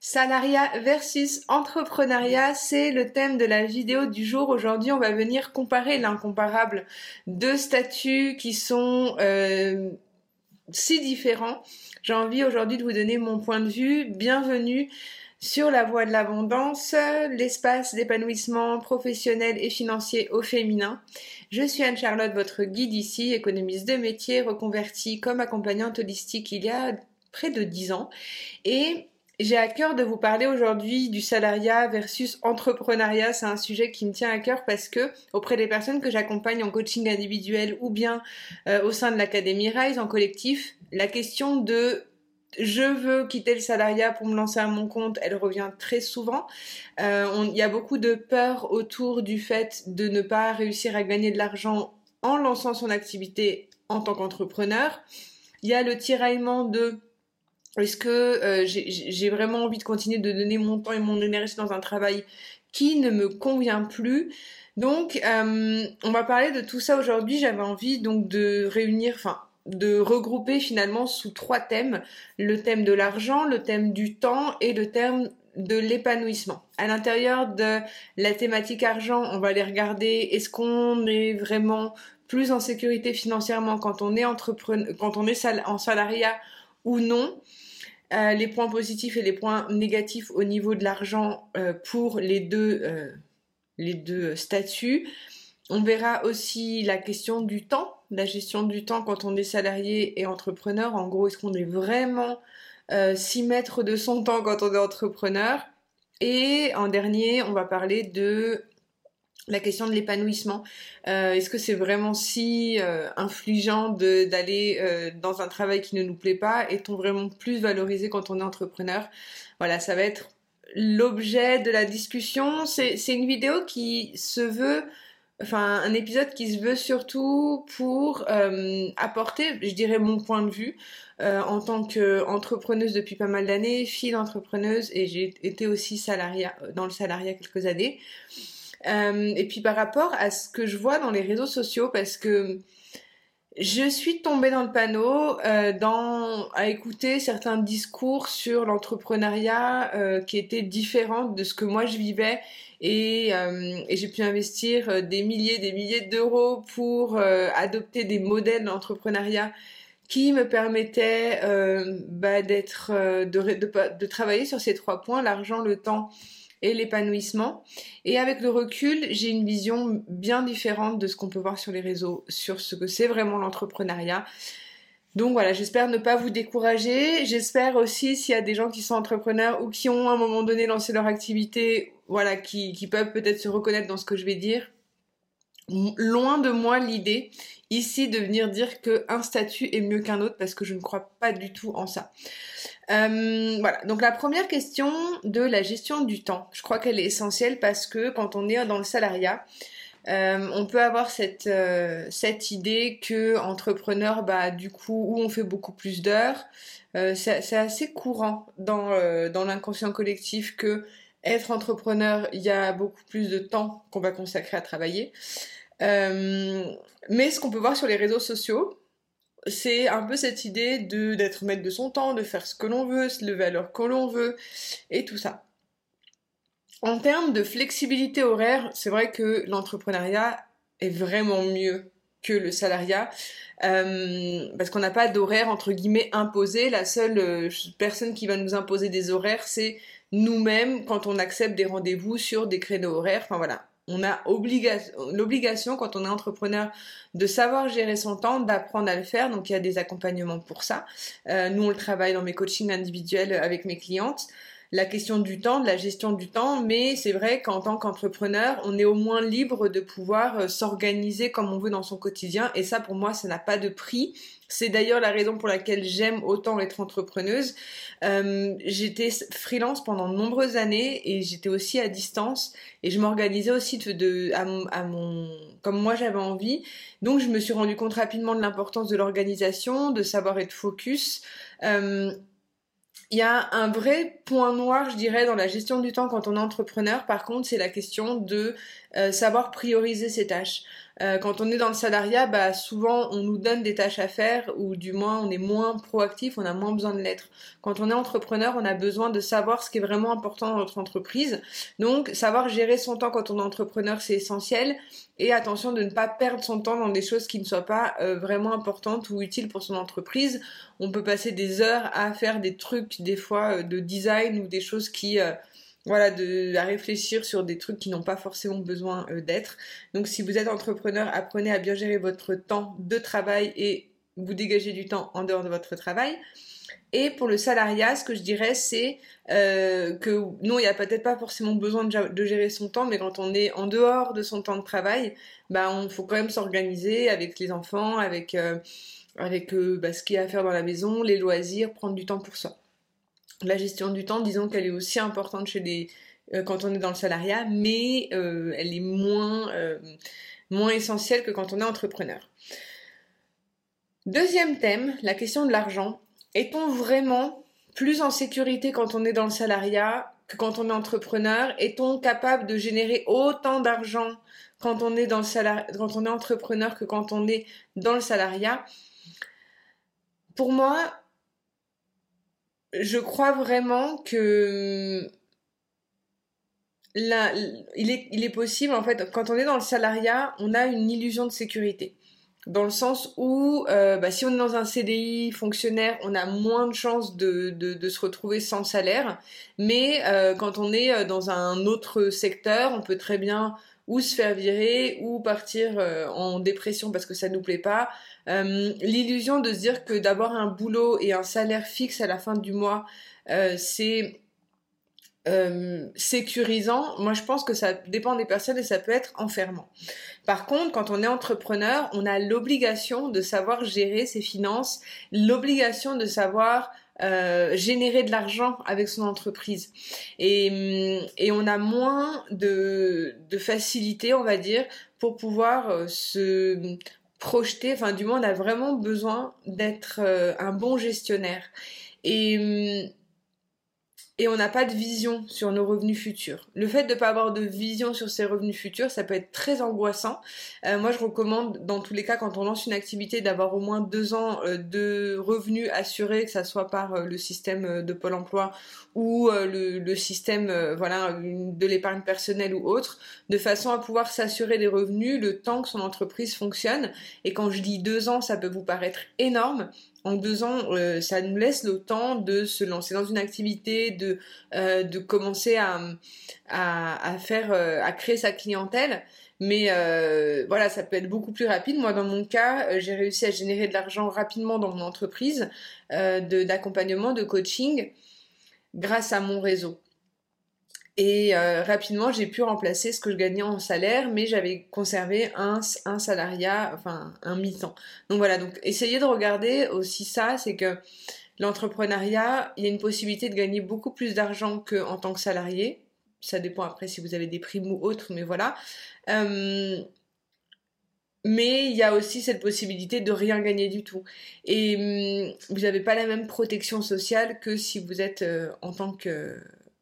Salariat versus entrepreneuriat, c'est le thème de la vidéo du jour. Aujourd'hui, on va venir comparer l'incomparable. Deux statuts qui sont euh, si différents. J'ai envie aujourd'hui de vous donner mon point de vue. Bienvenue sur la voie de l'abondance, l'espace d'épanouissement professionnel et financier au féminin. Je suis Anne-Charlotte, votre guide ici, économiste de métier, reconvertie comme accompagnante holistique il y a près de 10 ans. Et j'ai à cœur de vous parler aujourd'hui du salariat versus entrepreneuriat. C'est un sujet qui me tient à cœur parce que auprès des personnes que j'accompagne en coaching individuel ou bien euh, au sein de l'Académie Rise en collectif, la question de je veux quitter le salariat pour me lancer à mon compte, elle revient très souvent. Euh, il y a beaucoup de peur autour du fait de ne pas réussir à gagner de l'argent en lançant son activité en tant qu'entrepreneur. Il y a le tiraillement de est-ce que euh, j'ai vraiment envie de continuer de donner mon temps et mon énergie dans un travail qui ne me convient plus? Donc, euh, on va parler de tout ça aujourd'hui. J'avais envie donc de réunir, enfin, de regrouper finalement sous trois thèmes le thème de l'argent, le thème du temps et le thème de l'épanouissement. À l'intérieur de la thématique argent, on va aller regarder est-ce qu'on est vraiment plus en sécurité financièrement quand on est entrepreneur, quand on est en salariat ou non. Euh, les points positifs et les points négatifs au niveau de l'argent euh, pour les deux, euh, deux statuts. On verra aussi la question du temps, la gestion du temps quand on est salarié et entrepreneur. En gros, est-ce qu'on est vraiment 6 mètres de son temps quand on est entrepreneur? Et en dernier, on va parler de la question de l'épanouissement. Euh, est-ce que c'est vraiment si euh, infligeant d'aller euh, dans un travail qui ne nous plaît pas? Est-on vraiment plus valorisé quand on est entrepreneur? Voilà, ça va être l'objet de la discussion. C'est une vidéo qui se veut, enfin un épisode qui se veut surtout pour apporter, je dirais, mon point de vue. en tant qu'entrepreneuse depuis pas mal d'années, fille d'entrepreneuse et j'ai été aussi salariat, dans le salariat quelques années. Euh, et puis par rapport à ce que je vois dans les réseaux sociaux, parce que je suis tombée dans le panneau euh, dans, à écouter certains discours sur l'entrepreneuriat euh, qui étaient différents de ce que moi je vivais. Et, j'ai pu investir des milliers, des milliers d'euros pour adopter des modèles d'entrepreneuriat qui me permettaient bah, d'être, de travailler sur ces trois points, l'argent, le temps et l'épanouissement. Et avec le recul, j'ai une vision bien différente de ce qu'on peut voir sur les réseaux, sur ce que c'est vraiment l'entrepreneuriat. Donc voilà, j'espère ne pas vous décourager. J'espère aussi s'il y a des gens qui sont entrepreneurs ou qui ont à un moment donné lancé leur activité, voilà, qui, qui peuvent peut-être se reconnaître dans ce que je vais dire. Loin de moi l'idée ici de venir dire qu'un statut est mieux qu'un autre parce que je ne crois pas du tout en ça. Euh, voilà, donc la première question de la gestion du temps, je crois qu'elle est essentielle parce que quand on est dans le salariat, euh, on peut avoir cette, euh, cette idée que entrepreneur, bah du coup, où on fait beaucoup plus d'heures, c'est assez courant dans, dans l'inconscient collectif que être entrepreneur, il y a beaucoup plus de temps qu'on va consacrer à travailler. Mais ce qu'on peut voir sur les réseaux sociaux, c'est un peu cette idée de d'être maître de son temps, de faire ce que l'on veut, se lever à l'heure que l'on veut, et tout ça. En termes de flexibilité horaire, c'est vrai que l'entrepreneuriat est vraiment mieux que le salariat, euh, parce qu'on n'a pas d'horaire entre guillemets imposé. La seule euh, personne qui va nous imposer des horaires, c'est nous-mêmes quand on accepte des rendez-vous sur des créneaux horaires. Enfin voilà, on a l'obligation quand on est entrepreneur de savoir gérer son temps, d'apprendre à le faire. Donc il y a des accompagnements pour ça. Euh, nous on le travaille dans mes coachings individuels avec mes clientes. La question du temps, de la gestion du temps, mais c'est vrai qu'en tant qu'entrepreneur, on est au moins libre de pouvoir euh, s'organiser comme on veut dans son quotidien. Et ça, pour moi, ça n'a pas de prix. C'est d'ailleurs la raison pour laquelle j'aime autant être entrepreneuse. Euh, j'étais freelance pendant de nombreuses années et j'étais aussi à distance et je m'organisais aussi de, à, mon comme moi j'avais envie. Donc je me suis rendu compte rapidement de l'importance de l'organisation, de savoir être focus. Euh, il y a un vrai point noir, je dirais, dans la gestion du temps quand on est entrepreneur, par contre, c'est la question de euh, savoir prioriser ses tâches. Euh, quand on est dans le salariat, bah, souvent on nous donne des tâches à faire ou du moins on est moins proactif, on a moins besoin de l'être. Quand on est entrepreneur, on a besoin de savoir ce qui est vraiment important dans notre entreprise. Donc savoir gérer son temps quand on est entrepreneur, c'est essentiel. Et attention de ne pas perdre son temps dans des choses qui ne soient pas euh, vraiment importantes ou utiles pour son entreprise. On peut passer des heures à faire des trucs des fois de design ou des choses qui voilà, de, à réfléchir sur des trucs qui n'ont pas forcément besoin euh, d'être. Donc si vous êtes entrepreneur, apprenez à bien gérer votre temps de travail et vous dégagez du temps en dehors de votre travail. Et pour le salariat, ce que je dirais, c'est euh, que non, il n'y a peut-être pas forcément besoin de, gérer son temps, mais quand on est en dehors de son temps de travail, bah, on faut quand même s'organiser avec les enfants, avec, euh, avec bah, ce qu'il y a à faire dans la maison, les loisirs, prendre du temps pour ça la gestion du temps, disons qu'elle est aussi importante chez euh, quand on est dans le salariat, mais euh, elle est moins, euh, moins essentielle que quand on est entrepreneur. Deuxième thème, la question de l'argent. Est-on vraiment plus en sécurité quand on est dans le salariat que quand on est entrepreneur? Est-on capable de générer autant d'argent quand on est dans le quand on est entrepreneur que quand on est dans le salariat? Pour moi, je crois vraiment que il est, il est possible, en fait, quand on est dans le salariat, on a une illusion de sécurité. Dans le sens où, euh, bah, si on est dans un CDI fonctionnaire, on a moins de chances de, se retrouver sans salaire. Mais euh, quand on est euh, dans un autre secteur, on peut très bien ou se faire virer ou partir en dépression parce que ça nous plaît pas, l'illusion de se dire que d'avoir un boulot et un salaire fixe à la fin du mois, c'est euh, sécurisant, moi je pense que ça dépend des personnes et ça peut être enfermant. Par contre, quand on est entrepreneur, on a l'obligation de savoir gérer ses finances, l'obligation de savoir générer de l'argent avec son entreprise. Et, et on a moins de, facilité, on va dire, pour pouvoir se projeter, enfin du moins on a vraiment besoin d'être euh, un bon gestionnaire. Et et on n'a pas de vision sur nos revenus futurs. Le fait de ne pas avoir de vision sur ses revenus futurs, ça peut être très angoissant. Euh, moi, je recommande, dans tous les cas, quand on lance une activité, d'avoir au moins deux ans euh, de revenus assurés, que ça soit par euh, le système de Pôle Emploi ou le, le, système, voilà, de l'épargne personnelle ou autre, de façon à pouvoir s'assurer des revenus le temps que son entreprise fonctionne. Et quand je dis deux ans, ça peut vous paraître énorme, en deux ans, euh, ça nous laisse le temps de se lancer dans une activité, de, euh, commencer à, à, faire, euh, à créer sa clientèle. Mais voilà, ça peut être beaucoup plus rapide. Moi, dans mon cas, j'ai réussi à générer de l'argent rapidement dans mon entreprise d'accompagnement, de coaching, grâce à mon réseau. Et euh, rapidement, j'ai pu remplacer ce que je gagnais en salaire, mais j'avais conservé un, un salariat, enfin un mi-temps. Donc voilà, donc essayez de regarder aussi ça, c'est que l'entrepreneuriat, il y a une possibilité de gagner beaucoup plus d'argent qu'en tant que salarié. Ça dépend après si vous avez des primes ou autres, mais voilà. Euh, mais il y a aussi cette possibilité de rien gagner du tout. Et hum, vous n'avez pas la même protection sociale que si vous êtes euh, en tant que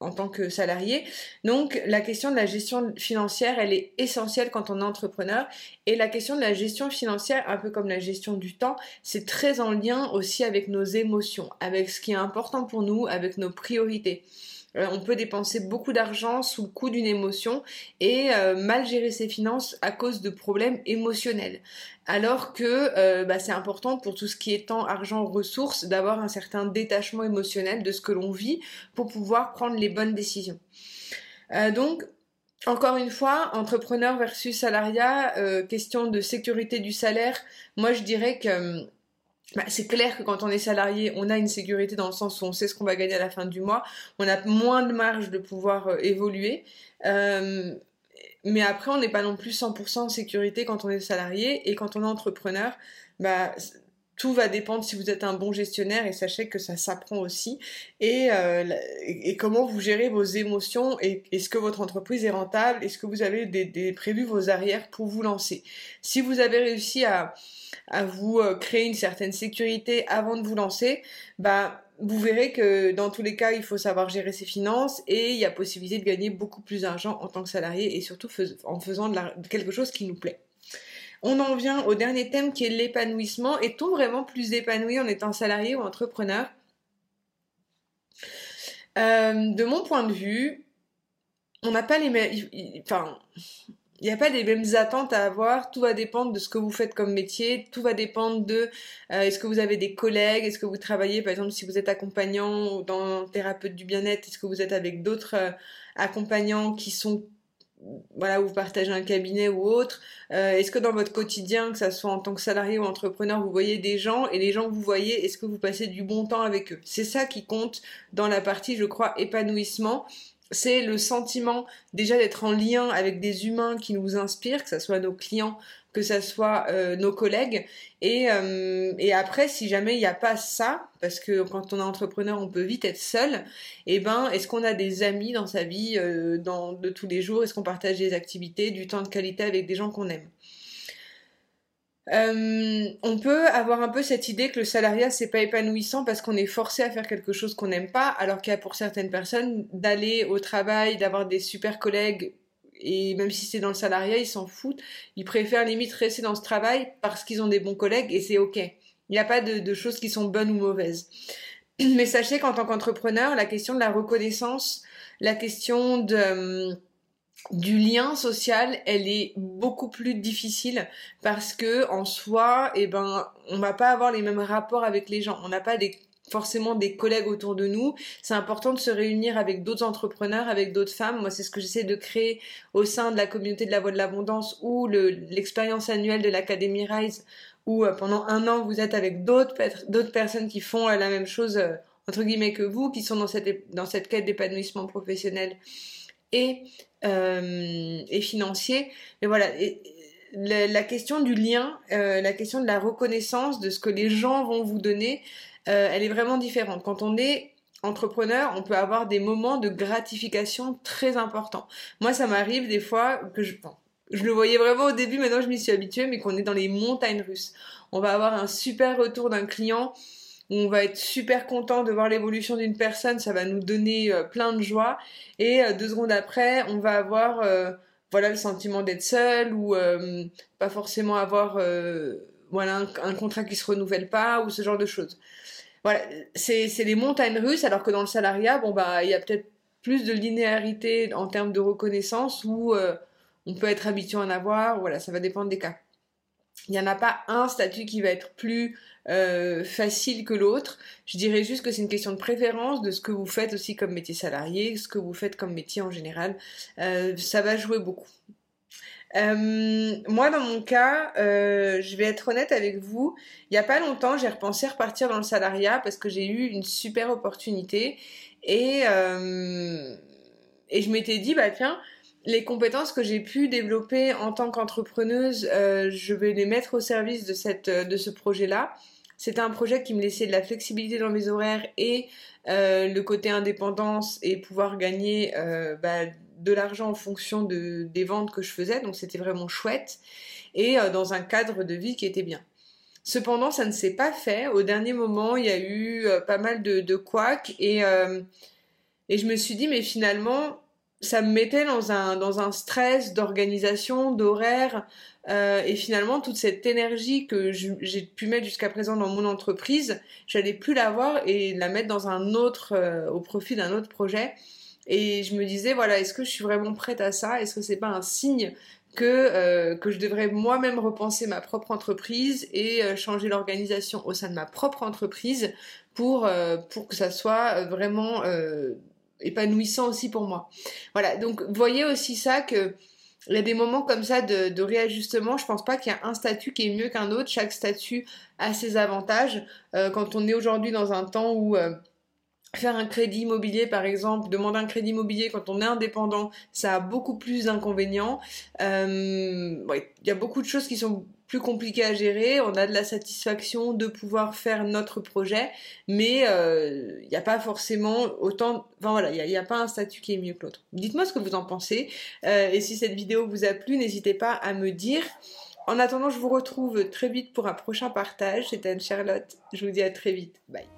en tant que salarié. Donc la question de la gestion financière, elle est essentielle quand on est entrepreneur. Et la question de la gestion financière, un peu comme la gestion du temps, c'est très en lien aussi avec nos émotions, avec ce qui est important pour nous, avec nos priorités. Euh, on peut dépenser beaucoup d'argent sous le coup d'une émotion et euh, mal gérer ses finances à cause de problèmes émotionnels. Alors que euh, bah, c'est important pour tout ce qui est temps, argent, ressources, d'avoir un certain détachement émotionnel de ce que l'on vit pour pouvoir prendre les bonnes décisions. donc, encore une fois, entrepreneur versus salariat, question de sécurité du salaire, moi je dirais que bah, c'est clair que quand on est salarié, on a une sécurité dans le sens où on sait ce qu'on va gagner à la fin du mois, on a moins de marge de pouvoir euh, évoluer. Euh, mais après, on n'est pas non plus 100% en sécurité quand on est salarié et quand on est entrepreneur, bah, tout va dépendre si vous êtes un bon gestionnaire et sachez que ça s'apprend aussi et, euh, et, comment vous gérez vos émotions et est-ce que votre entreprise est rentable, est-ce que vous avez des, des, prévu vos arrières pour vous lancer? Si vous avez réussi à, vous euh, créer une certaine sécurité avant de vous lancer, bah vous verrez que dans tous les cas, il faut savoir gérer ses finances et il y a possibilité de gagner beaucoup plus d'argent en tant que salarié et surtout en faisant quelque chose qui nous plaît. On en vient au dernier thème qui est l'épanouissement. Est-on vraiment plus épanoui en étant salarié ou entrepreneur? Euh, De mon point de vue, on n'a pas les mêmes. Enfin, il n'y a pas les mêmes attentes à avoir. Tout va dépendre de ce que vous faites comme métier. Tout va dépendre de euh, est-ce que vous avez des collègues, est-ce que vous travaillez, par exemple, si vous êtes accompagnant ou dans thérapeute du bien-être, est-ce que vous êtes avec d'autres euh, accompagnants qui sont voilà, vous partagez un cabinet ou autre. Euh, est-ce que dans votre quotidien, que ça soit en tant que salarié ou entrepreneur, vous voyez des gens et les gens que vous voyez, est-ce que vous passez du bon temps avec eux? C'est ça qui compte dans la partie, je crois, épanouissement. C'est le sentiment déjà d'être en lien avec des humains qui nous inspirent, que ce soit nos clients, que ce soit euh, nos collègues. Et, euh, et après, si jamais il n'y a pas ça, parce que quand on est entrepreneur, on peut vite être seul, et eh ben, est-ce qu'on a des amis dans sa vie euh, dans, de tous les jours? Est-ce qu'on partage des activités, du temps de qualité avec des gens qu'on aime? On peut avoir un peu cette idée que le salariat c'est pas épanouissant parce qu'on est forcé à faire quelque chose qu'on n'aime pas, alors qu'il y a pour certaines personnes d'aller au travail, d'avoir des super collègues et même si c'est dans le salariat, ils s'en foutent. Ils préfèrent limite rester dans ce travail parce qu'ils ont des bons collègues et c'est ok. Il n'y a pas de, choses qui sont bonnes ou mauvaises. Mais sachez qu'en tant qu'entrepreneur, la question de la reconnaissance, la question euh, du lien social, elle est beaucoup plus difficile parce que en soi, eh ben, on va pas avoir les mêmes rapports avec les gens. On n'a pas des forcément des collègues autour de nous. C'est important de se réunir avec d'autres entrepreneurs, avec d'autres femmes. Moi, c'est ce que j'essaie de créer au sein de la communauté de la Voix de l'Abondance ou l'expérience annuelle de l'Académie Rise, où euh, pendant un an, vous êtes avec d'autres personnes qui font euh, la même chose, euh, entre guillemets, que vous, qui sont dans cette, dans cette quête d'épanouissement professionnel et, et financier. Mais voilà. la, question du lien, la question de la reconnaissance de ce que les gens vont vous donner, euh, elle est vraiment différente. Quand on est entrepreneur, on peut avoir des moments de gratification très importants. Moi, ça m'arrive des fois que je... le voyais vraiment au début, maintenant je m'y suis habituée, mais qu'on est dans les montagnes russes. On va avoir un super retour d'un client, on va être super content de voir l'évolution d'une personne, ça va nous donner euh, plein de joie, et euh, deux secondes après, on va avoir voilà le sentiment d'être seul ou pas forcément avoir voilà un, contrat qui se renouvelle pas ou ce genre de choses voilà, c'est les montagnes russes, alors que dans le salariat, bon bah il y a peut-être plus de linéarité en termes de reconnaissance où euh, on peut être habitué à en avoir, voilà, ça va dépendre des cas. Il n'y en a pas un statut qui va être plus euh, facile que l'autre. Je dirais juste que c'est une question de préférence, de ce que vous faites aussi comme métier salarié, ce que vous faites comme métier en général. Euh, ça va jouer beaucoup. Euh, moi, dans mon cas, euh, je vais être honnête avec vous. Il n'y a pas longtemps, j'ai repensé repartir dans le salariat parce que j'ai eu une super opportunité et euh, et je m'étais dit bah tiens, les compétences que j'ai pu développer en tant qu'entrepreneuse, je vais les mettre au service de cette de ce projet-là. C'était un projet qui me laissait de la flexibilité dans mes horaires et le côté indépendance et pouvoir gagner bah, de l'argent en fonction de, des ventes que je faisais, donc c'était vraiment chouette, et euh, dans un cadre de vie qui était bien. Cependant, ça ne s'est pas fait. Au dernier moment, il y a eu euh, pas mal de, de couacs, et, euh, et je me suis dit, mais finalement, ça me mettait dans un, dans un stress d'organisation, d'horaire, et finalement, toute cette énergie que j'ai pu mettre jusqu'à présent dans mon entreprise, j'allais plus l'avoir et la mettre dans un autre, au profit d'un autre projet. Et je me disais, voilà, est-ce que je suis vraiment prête à ça? Est-ce que c'est pas un signe que, euh, que je devrais moi-même repenser ma propre entreprise et euh, changer l'organisation au sein de ma propre entreprise pour, euh, pour que ça soit vraiment épanouissant aussi pour moi? Voilà, donc voyez aussi ça que il y a des moments comme ça de, de réajustement. Je pense pas qu'il y a un statut qui est mieux qu'un autre. Chaque statut a ses avantages. quand on est aujourd'hui dans un temps où Faire un crédit immobilier, par exemple, demander un crédit immobilier quand on est indépendant, ça a beaucoup plus d'inconvénients. Euh, il y a beaucoup de choses qui sont plus compliquées à gérer. On a de la satisfaction de pouvoir faire notre projet, mais euh, il n'y a pas forcément autant. Enfin voilà, il n'y a, pas un statut qui est mieux que l'autre. Dites-moi ce que vous en pensez. Euh, et si cette vidéo vous a plu, n'hésitez pas à me dire. En attendant, je vous retrouve très vite pour un prochain partage. C'était Anne-Charlotte. Je vous dis à très vite. Bye.